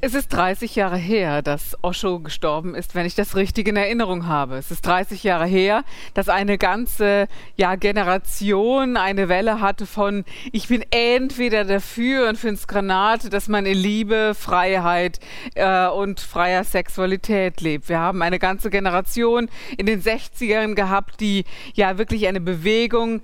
Es ist 30 Jahre her, dass Osho gestorben ist, wenn ich das richtig in Erinnerung habe. Es ist 30 Jahre her, dass eine ganze ja, Generation eine Welle hatte von ich bin entweder dafür und finde es Granate, dass man in Liebe, Freiheit äh, und freier Sexualität lebt. Wir haben eine ganze Generation in den 60ern gehabt, die ja wirklich eine Bewegung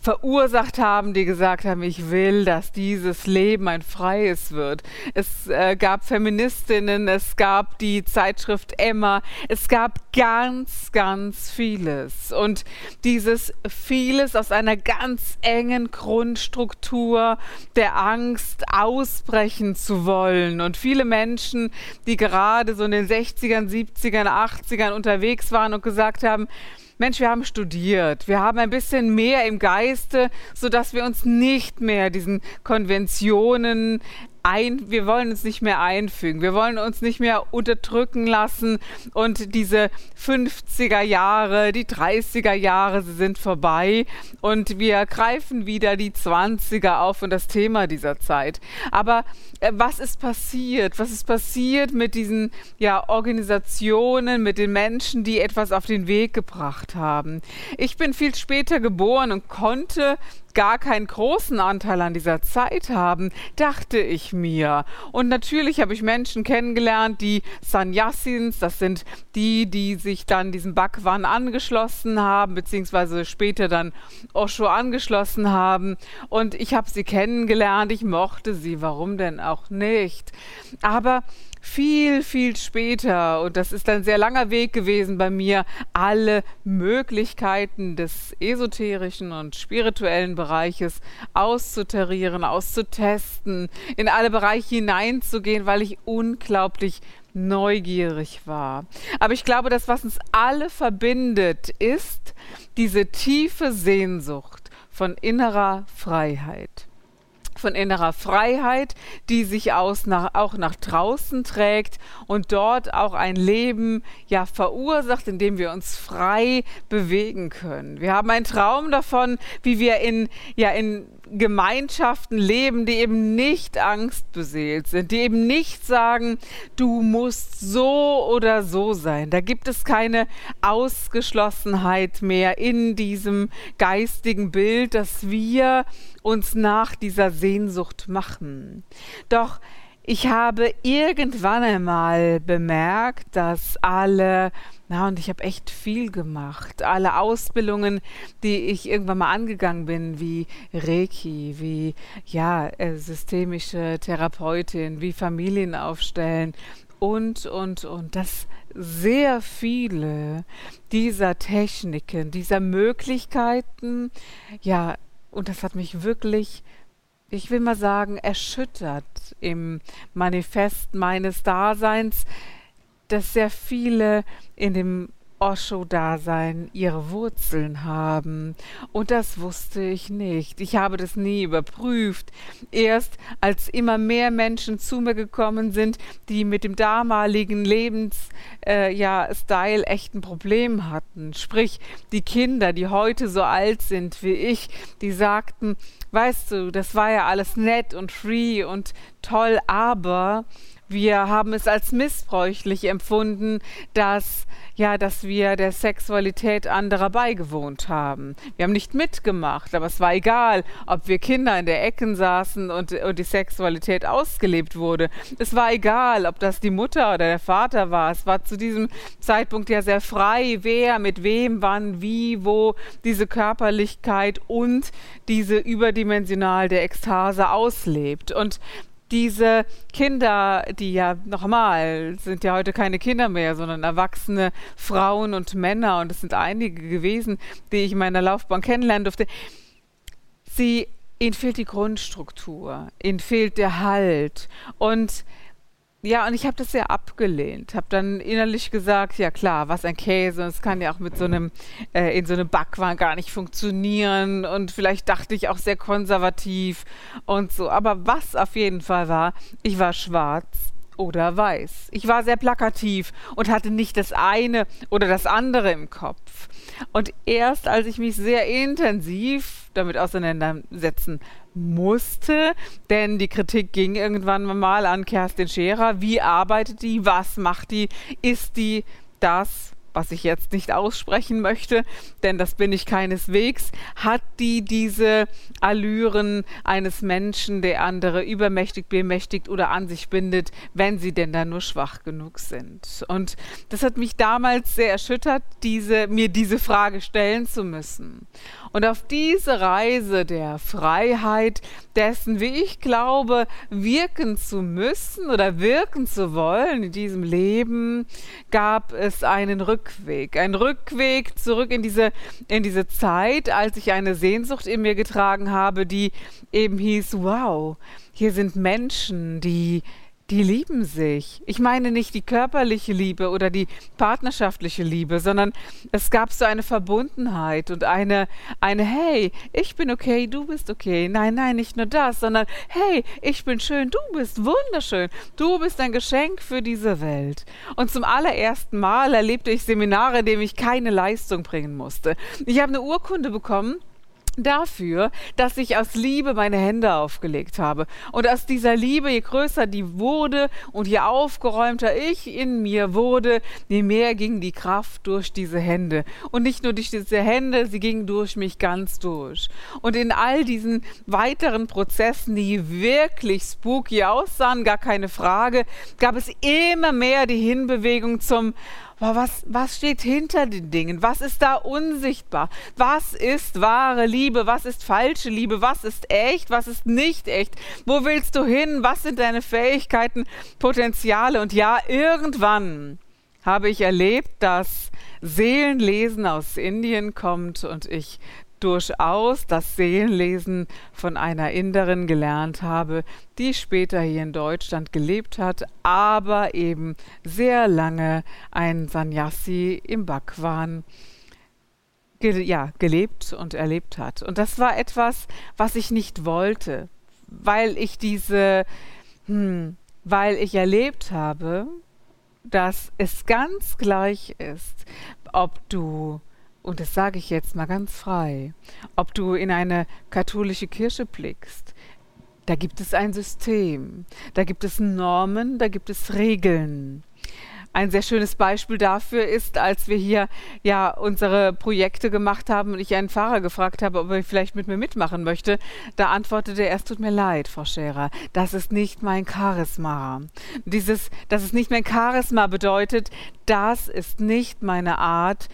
verursacht haben, die gesagt haben, ich will, dass dieses Leben ein freies wird. Es äh, gab Feministinnen, es gab die Zeitschrift Emma, es gab ganz, ganz vieles. Und dieses vieles aus einer ganz engen Grundstruktur der Angst ausbrechen zu wollen. Und viele Menschen, die gerade so in den 60ern, 70ern, 80ern unterwegs waren und gesagt haben, Mensch, wir haben studiert, wir haben ein bisschen mehr im Geiste, sodass wir uns nicht mehr diesen Konventionen ein, wir wollen uns nicht mehr einfügen, wir wollen uns nicht mehr unterdrücken lassen und diese 50er Jahre, die 30er Jahre, sie sind vorbei und wir greifen wieder die 20er auf und das Thema dieser Zeit. Aber äh, was ist passiert? Was ist passiert mit diesen ja, Organisationen, mit den Menschen, die etwas auf den Weg gebracht haben? Ich bin viel später geboren und konnte gar keinen großen Anteil an dieser Zeit haben, dachte ich mir. Und natürlich habe ich Menschen kennengelernt, die Sanyasins, das sind die, die sich dann diesem Bhagwan angeschlossen haben, beziehungsweise später dann Osho angeschlossen haben. Und ich habe sie kennengelernt, ich mochte sie, warum denn auch nicht? Aber viel, viel später, und das ist ein sehr langer Weg gewesen bei mir, alle Möglichkeiten des esoterischen und spirituellen Bereiches auszutarieren, auszutesten, in alle Bereiche hineinzugehen, weil ich unglaublich neugierig war. Aber ich glaube, das, was uns alle verbindet, ist diese tiefe Sehnsucht von innerer Freiheit von innerer Freiheit, die sich aus nach, auch nach draußen trägt und dort auch ein Leben ja verursacht, in dem wir uns frei bewegen können. Wir haben einen Traum davon, wie wir in ja in Gemeinschaften leben, die eben nicht angstbeseelt sind, die eben nicht sagen, du musst so oder so sein. Da gibt es keine Ausgeschlossenheit mehr in diesem geistigen Bild, dass wir uns nach dieser Sehnsucht machen. Doch ich habe irgendwann einmal bemerkt, dass alle, na und ich habe echt viel gemacht, alle Ausbildungen, die ich irgendwann mal angegangen bin, wie Reiki, wie ja, äh, systemische Therapeutin, wie Familien aufstellen und, und, und, dass sehr viele dieser Techniken, dieser Möglichkeiten, ja, und das hat mich wirklich ich will mal sagen, erschüttert im Manifest meines Daseins, dass sehr viele in dem Osho-Dasein ihre Wurzeln haben. Und das wusste ich nicht. Ich habe das nie überprüft. Erst als immer mehr Menschen zu mir gekommen sind, die mit dem damaligen Lebensstil äh, ja, echt Problem hatten. Sprich, die Kinder, die heute so alt sind wie ich, die sagten, weißt du, das war ja alles nett und free und toll, aber wir haben es als missbräuchlich empfunden, dass ja, dass wir der Sexualität anderer beigewohnt haben. Wir haben nicht mitgemacht, aber es war egal, ob wir Kinder in der Ecken saßen und, und die Sexualität ausgelebt wurde. Es war egal, ob das die Mutter oder der Vater war. Es war zu diesem Zeitpunkt ja sehr frei, wer mit wem, wann, wie, wo diese Körperlichkeit und diese überdimensional der Ekstase auslebt. Und diese Kinder, die ja nochmal sind ja heute keine Kinder mehr, sondern erwachsene Frauen und Männer und es sind einige gewesen, die ich in meiner Laufbahn kennenlernen durfte. Sie, ihnen fehlt die Grundstruktur, ihnen fehlt der Halt und ja, und ich habe das sehr abgelehnt. Habe dann innerlich gesagt, ja klar, was ein Käse. Es kann ja auch mit so einem äh, in so einem Backwaren gar nicht funktionieren. Und vielleicht dachte ich auch sehr konservativ und so. Aber was auf jeden Fall war, ich war schwarz oder weiß. Ich war sehr plakativ und hatte nicht das eine oder das andere im Kopf. Und erst als ich mich sehr intensiv damit auseinandersetzen musste, denn die Kritik ging irgendwann mal an Kerstin Scherer. Wie arbeitet die? Was macht die? Ist die das, was ich jetzt nicht aussprechen möchte, denn das bin ich keineswegs, hat die diese Allüren eines Menschen, der andere übermächtig, bemächtigt oder an sich bindet, wenn sie denn dann nur schwach genug sind. Und das hat mich damals sehr erschüttert, diese, mir diese Frage stellen zu müssen. Und auf diese Reise der Freiheit, dessen, wie ich glaube, wirken zu müssen oder wirken zu wollen in diesem Leben, gab es einen Rückweg. Ein Rückweg zurück in diese, in diese Zeit, als ich eine Sehnsucht in mir getragen habe, die eben hieß, wow, hier sind Menschen, die die lieben sich. Ich meine nicht die körperliche Liebe oder die partnerschaftliche Liebe, sondern es gab so eine Verbundenheit und eine, eine, hey, ich bin okay, du bist okay. Nein, nein, nicht nur das, sondern hey, ich bin schön, du bist wunderschön. Du bist ein Geschenk für diese Welt. Und zum allerersten Mal erlebte ich Seminare, in denen ich keine Leistung bringen musste. Ich habe eine Urkunde bekommen dafür, dass ich aus Liebe meine Hände aufgelegt habe. Und aus dieser Liebe, je größer die wurde und je aufgeräumter ich in mir wurde, je mehr ging die Kraft durch diese Hände. Und nicht nur durch diese Hände, sie ging durch mich ganz durch. Und in all diesen weiteren Prozessen, die wirklich spooky aussahen, gar keine Frage, gab es immer mehr die Hinbewegung zum aber was, was steht hinter den Dingen? Was ist da unsichtbar? Was ist wahre Liebe? Was ist falsche Liebe? Was ist echt? Was ist nicht echt? Wo willst du hin? Was sind deine Fähigkeiten, Potenziale? Und ja, irgendwann habe ich erlebt, dass Seelenlesen aus Indien kommt und ich durchaus das Seelenlesen von einer Inderin gelernt habe, die später hier in Deutschland gelebt hat, aber eben sehr lange ein Sannyasi im Bhagwan ge ja, gelebt und erlebt hat. Und das war etwas, was ich nicht wollte, weil ich diese, hm, weil ich erlebt habe, dass es ganz gleich ist, ob du und das sage ich jetzt mal ganz frei, ob du in eine katholische Kirche blickst, da gibt es ein System, da gibt es Normen, da gibt es Regeln. Ein sehr schönes Beispiel dafür ist, als wir hier ja unsere Projekte gemacht haben und ich einen Fahrer gefragt habe, ob er vielleicht mit mir mitmachen möchte, da antwortete er, es tut mir leid, Frau Scherer, das ist nicht mein Charisma. Dieses, dass es nicht mein Charisma bedeutet, das ist nicht meine Art,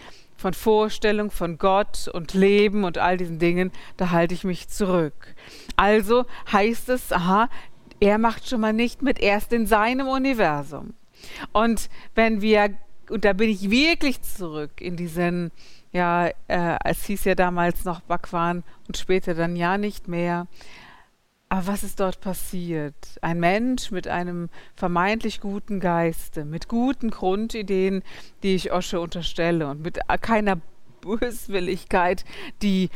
von Vorstellung von Gott und Leben und all diesen Dingen, da halte ich mich zurück. Also heißt es, aha, er macht schon mal nicht mit, erst in seinem Universum. Und wenn wir, und da bin ich wirklich zurück in diesen, ja, äh, es hieß ja damals noch Bhagwan und später dann ja nicht mehr, aber was ist dort passiert? Ein Mensch mit einem vermeintlich guten Geiste, mit guten Grundideen, die ich Osche unterstelle und mit keiner Böswilligkeit, die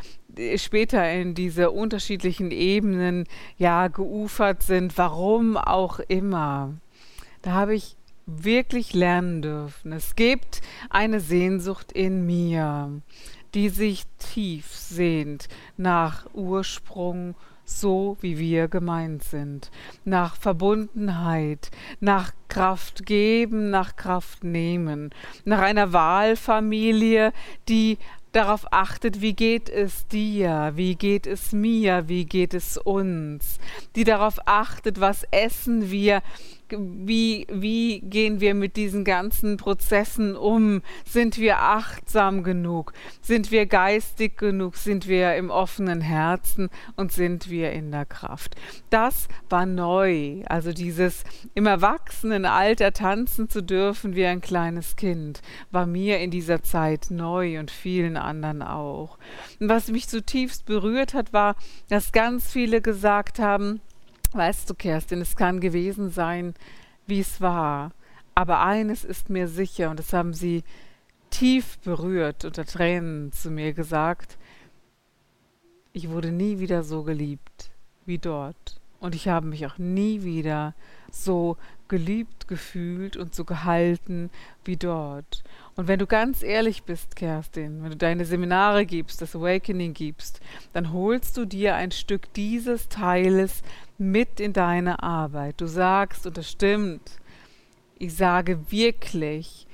später in diese unterschiedlichen Ebenen ja geufert sind, warum auch immer. Da habe ich wirklich lernen dürfen. Es gibt eine Sehnsucht in mir, die sich tief sehnt nach Ursprung, so wie wir gemeint sind, nach Verbundenheit, nach Kraft geben, nach Kraft nehmen, nach einer Wahlfamilie, die darauf achtet, wie geht es dir, wie geht es mir, wie geht es uns, die darauf achtet, was essen wir, wie, wie gehen wir mit diesen ganzen Prozessen um? Sind wir achtsam genug? Sind wir geistig genug? Sind wir im offenen Herzen und sind wir in der Kraft? Das war neu. Also dieses im Erwachsenenalter tanzen zu dürfen wie ein kleines Kind, war mir in dieser Zeit neu und vielen anderen auch. Und was mich zutiefst berührt hat, war, dass ganz viele gesagt haben, Weißt du, Kerstin, es kann gewesen sein wie es war. Aber eines ist mir sicher, und das haben sie tief berührt unter Tränen zu mir gesagt, ich wurde nie wieder so geliebt wie dort. Und ich habe mich auch nie wieder so geliebt gefühlt und so gehalten wie dort. Und wenn du ganz ehrlich bist, Kerstin, wenn du deine Seminare gibst, das Awakening gibst, dann holst du dir ein Stück dieses Teiles mit in deine Arbeit. Du sagst, und das stimmt, ich sage wirklich,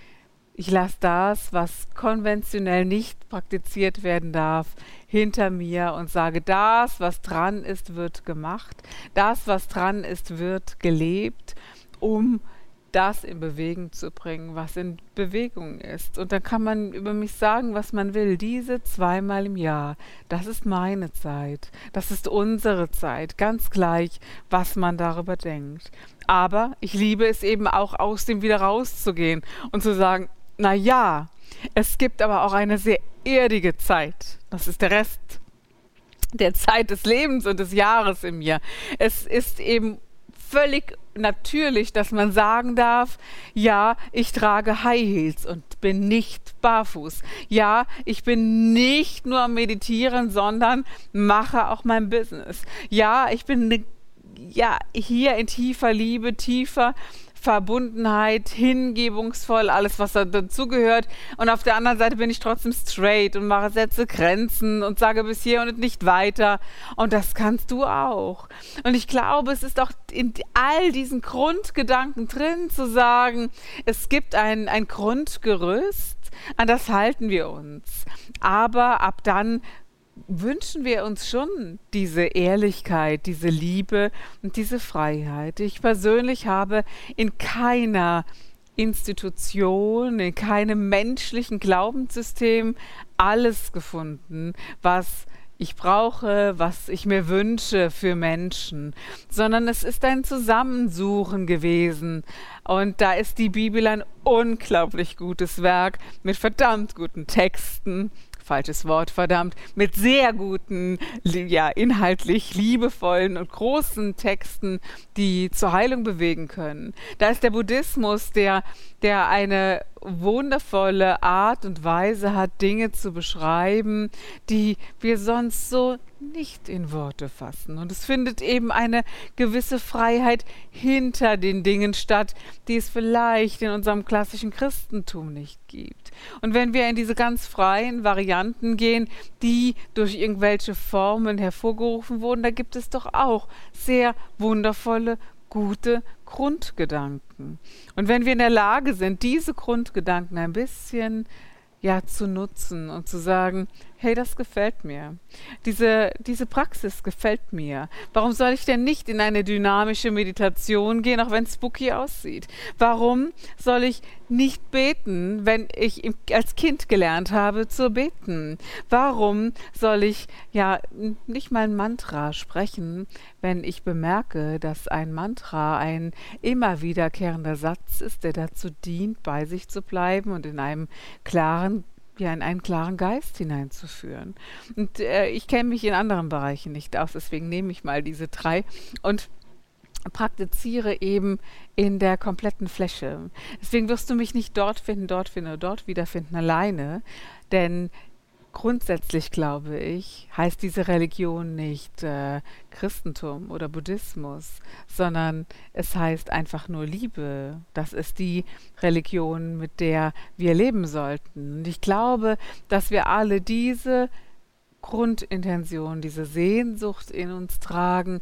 ich lasse das, was konventionell nicht praktiziert werden darf, hinter mir und sage, das, was dran ist, wird gemacht. Das, was dran ist, wird gelebt, um das in Bewegung zu bringen, was in Bewegung ist. Und dann kann man über mich sagen, was man will. Diese zweimal im Jahr, das ist meine Zeit. Das ist unsere Zeit. Ganz gleich, was man darüber denkt. Aber ich liebe es eben auch, aus dem wieder rauszugehen und zu sagen, na ja, es gibt aber auch eine sehr erdige Zeit. Das ist der Rest der Zeit des Lebens und des Jahres in mir. Es ist eben völlig natürlich, dass man sagen darf, ja, ich trage High Heels und bin nicht barfuß. Ja, ich bin nicht nur am Meditieren, sondern mache auch mein Business. Ja, ich bin ja hier in tiefer Liebe, tiefer Verbundenheit, hingebungsvoll, alles, was da dazugehört. Und auf der anderen Seite bin ich trotzdem straight und mache Sätze Grenzen und sage bis hier und nicht weiter. Und das kannst du auch. Und ich glaube, es ist auch in all diesen Grundgedanken drin zu sagen, es gibt ein, ein Grundgerüst, an das halten wir uns. Aber ab dann wünschen wir uns schon diese Ehrlichkeit, diese Liebe und diese Freiheit. Ich persönlich habe in keiner Institution, in keinem menschlichen Glaubenssystem alles gefunden, was ich brauche, was ich mir wünsche für Menschen, sondern es ist ein Zusammensuchen gewesen. Und da ist die Bibel ein unglaublich gutes Werk mit verdammt guten Texten, falsches Wort, verdammt, mit sehr guten, ja, inhaltlich liebevollen und großen Texten, die zur Heilung bewegen können. Da ist der Buddhismus, der, der eine wundervolle Art und Weise hat, Dinge zu beschreiben, die wir sonst so nicht in Worte fassen. Und es findet eben eine gewisse Freiheit hinter den Dingen statt, die es vielleicht in unserem klassischen Christentum nicht gibt. Und wenn wir in diese ganz freien Varianten gehen, die durch irgendwelche Formen hervorgerufen wurden, da gibt es doch auch sehr wundervolle, gute Grundgedanken. Und wenn wir in der Lage sind, diese Grundgedanken ein bisschen ja zu nutzen und zu sagen, hey, das gefällt mir. Diese, diese Praxis gefällt mir. Warum soll ich denn nicht in eine dynamische Meditation gehen, auch wenn es spooky aussieht? Warum soll ich nicht beten, wenn ich als Kind gelernt habe zu beten? Warum soll ich ja nicht mal ein Mantra sprechen, wenn ich bemerke, dass ein Mantra ein immer wiederkehrender Satz ist, der dazu dient, bei sich zu bleiben und in einem klaren ja, in einen klaren Geist hineinzuführen. Und äh, ich kenne mich in anderen Bereichen nicht aus, deswegen nehme ich mal diese drei und praktiziere eben in der kompletten Fläche. Deswegen wirst du mich nicht dort finden, dort finden oder dort wiederfinden alleine, denn grundsätzlich glaube ich, heißt diese Religion nicht äh, Christentum oder Buddhismus, sondern es heißt einfach nur Liebe. Das ist die Religion, mit der wir leben sollten. Und ich glaube, dass wir alle diese Grundintention, diese Sehnsucht in uns tragen,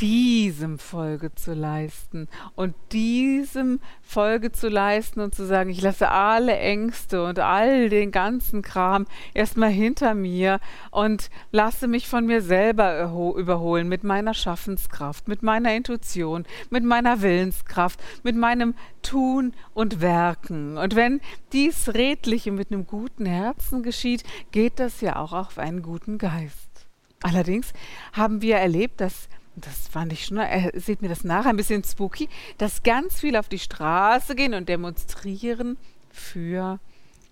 diesem Folge zu leisten und diesem Folge zu leisten und zu sagen, ich lasse alle Ängste und all den ganzen Kram erstmal hinter mir und lasse mich von mir selber überholen mit meiner Schaffenskraft, mit meiner Intuition, mit meiner Willenskraft, mit meinem Tun und Werken. Und wenn dies redlich und mit einem guten Herzen geschieht, geht das ja auch auf einen guten Geist. Allerdings haben wir erlebt, dass das fand ich schon, er sieht mir das nach, ein bisschen spooky, dass ganz viel auf die Straße gehen und demonstrieren für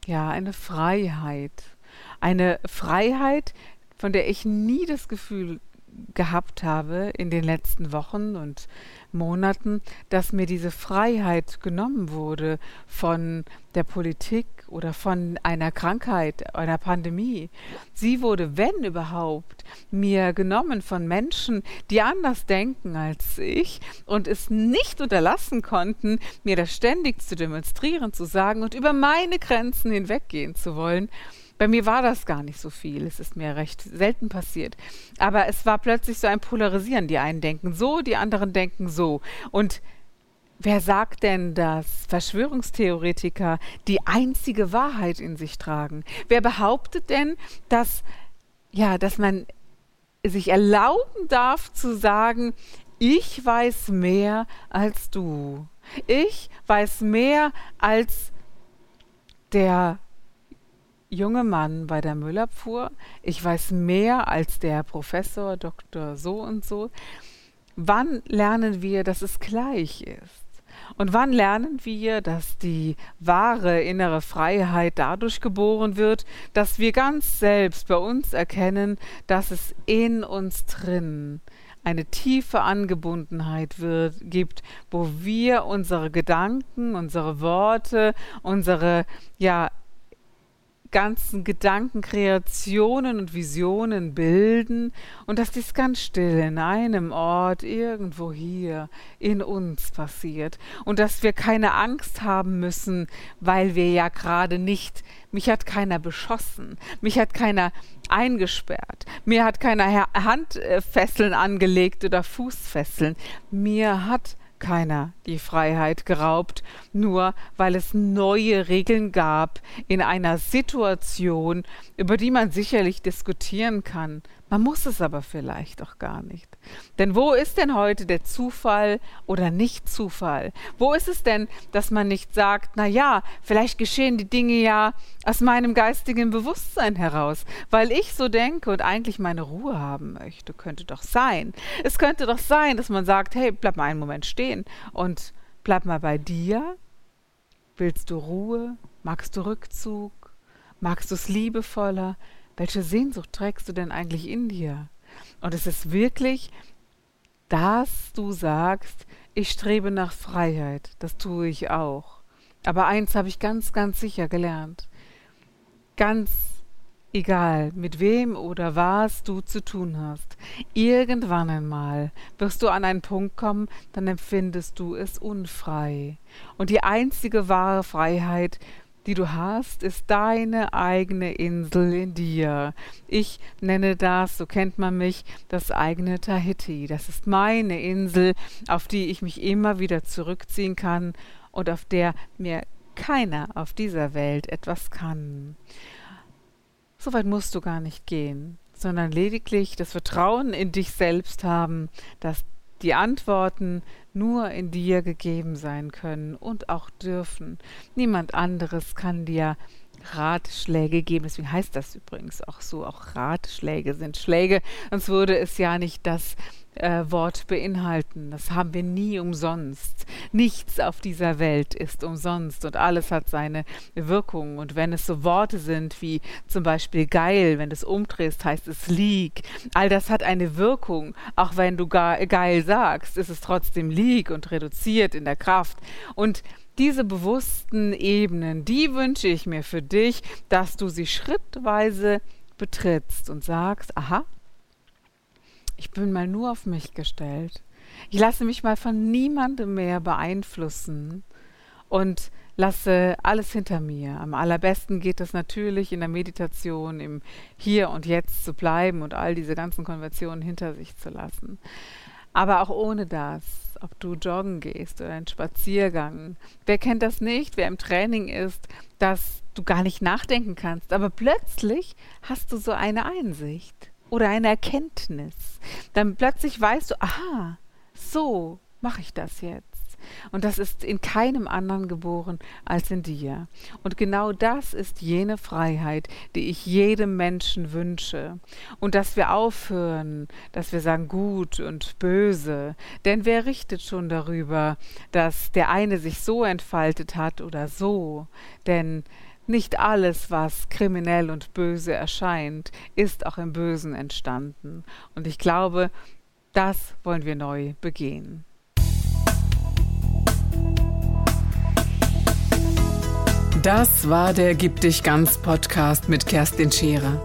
ja, eine Freiheit. Eine Freiheit, von der ich nie das Gefühl gehabt habe in den letzten Wochen und Monaten, dass mir diese Freiheit genommen wurde von der Politik oder von einer Krankheit, einer Pandemie. Sie wurde, wenn überhaupt, mir genommen von Menschen, die anders denken als ich und es nicht unterlassen konnten, mir das ständig zu demonstrieren, zu sagen und über meine Grenzen hinweggehen zu wollen. Bei mir war das gar nicht so viel. Es ist mir recht selten passiert. Aber es war plötzlich so ein Polarisieren. Die einen denken so, die anderen denken so. Und wer sagt denn, dass Verschwörungstheoretiker die einzige Wahrheit in sich tragen? Wer behauptet denn, dass, ja, dass man sich erlauben darf zu sagen, ich weiß mehr als du. Ich weiß mehr als der junge Mann bei der Müllabfuhr. Ich weiß mehr als der Professor, Doktor so und so. Wann lernen wir, dass es gleich ist? Und wann lernen wir, dass die wahre innere Freiheit dadurch geboren wird, dass wir ganz selbst bei uns erkennen, dass es in uns drin eine tiefe Angebundenheit wird, gibt, wo wir unsere Gedanken, unsere Worte, unsere ja ganzen Gedanken, Kreationen und Visionen bilden und dass dies ganz still in einem Ort irgendwo hier in uns passiert und dass wir keine Angst haben müssen, weil wir ja gerade nicht, mich hat keiner beschossen, mich hat keiner eingesperrt, mir hat keiner Handfesseln angelegt oder Fußfesseln, mir hat keiner die Freiheit geraubt, nur weil es neue Regeln gab in einer Situation, über die man sicherlich diskutieren kann, man muss es aber vielleicht auch gar nicht. Denn wo ist denn heute der Zufall oder nicht Zufall? Wo ist es denn, dass man nicht sagt, na ja, vielleicht geschehen die Dinge ja aus meinem geistigen Bewusstsein heraus, weil ich so denke und eigentlich meine Ruhe haben möchte. Könnte doch sein. Es könnte doch sein, dass man sagt, hey, bleib mal einen Moment stehen und bleib mal bei dir. Willst du Ruhe? Magst du Rückzug? Magst du es liebevoller? Welche Sehnsucht trägst du denn eigentlich in dir? Und es ist wirklich, dass du sagst, ich strebe nach Freiheit. Das tue ich auch. Aber eins habe ich ganz, ganz sicher gelernt. Ganz egal, mit wem oder was du zu tun hast. Irgendwann einmal wirst du an einen Punkt kommen, dann empfindest du es unfrei. Und die einzige wahre Freiheit die du hast, ist deine eigene Insel in dir. Ich nenne das, so kennt man mich, das eigene Tahiti. Das ist meine Insel, auf die ich mich immer wieder zurückziehen kann und auf der mir keiner auf dieser Welt etwas kann. So weit musst du gar nicht gehen, sondern lediglich das Vertrauen in dich selbst haben, dass die Antworten nur in dir gegeben sein können und auch dürfen. Niemand anderes kann dir Ratschläge geben. Deswegen heißt das übrigens auch so. Auch Ratschläge sind Schläge. Sonst würde es ja nicht das äh, Wort beinhalten. Das haben wir nie umsonst. Nichts auf dieser Welt ist umsonst und alles hat seine Wirkung. Und wenn es so Worte sind wie zum Beispiel geil, wenn du es umdrehst, heißt es lieg. All das hat eine Wirkung. Auch wenn du geil sagst, ist es trotzdem lieg und reduziert in der Kraft. Und diese bewussten Ebenen, die wünsche ich mir für dich, dass du sie schrittweise betrittst und sagst, aha, ich bin mal nur auf mich gestellt. Ich lasse mich mal von niemandem mehr beeinflussen und lasse alles hinter mir. Am allerbesten geht es natürlich in der Meditation, im Hier und Jetzt zu bleiben und all diese ganzen Konventionen hinter sich zu lassen. Aber auch ohne das, ob du joggen gehst oder einen Spaziergang. Wer kennt das nicht, wer im Training ist, dass du gar nicht nachdenken kannst, aber plötzlich hast du so eine Einsicht oder eine Erkenntnis. Dann plötzlich weißt du, aha, so mache ich das jetzt. Und das ist in keinem anderen geboren als in dir. Und genau das ist jene Freiheit, die ich jedem Menschen wünsche. Und dass wir aufhören, dass wir sagen gut und böse. Denn wer richtet schon darüber, dass der eine sich so entfaltet hat oder so? Denn nicht alles, was kriminell und böse erscheint, ist auch im Bösen entstanden. Und ich glaube, das wollen wir neu begehen. Das war der Gib dich ganz Podcast mit Kerstin Scherer.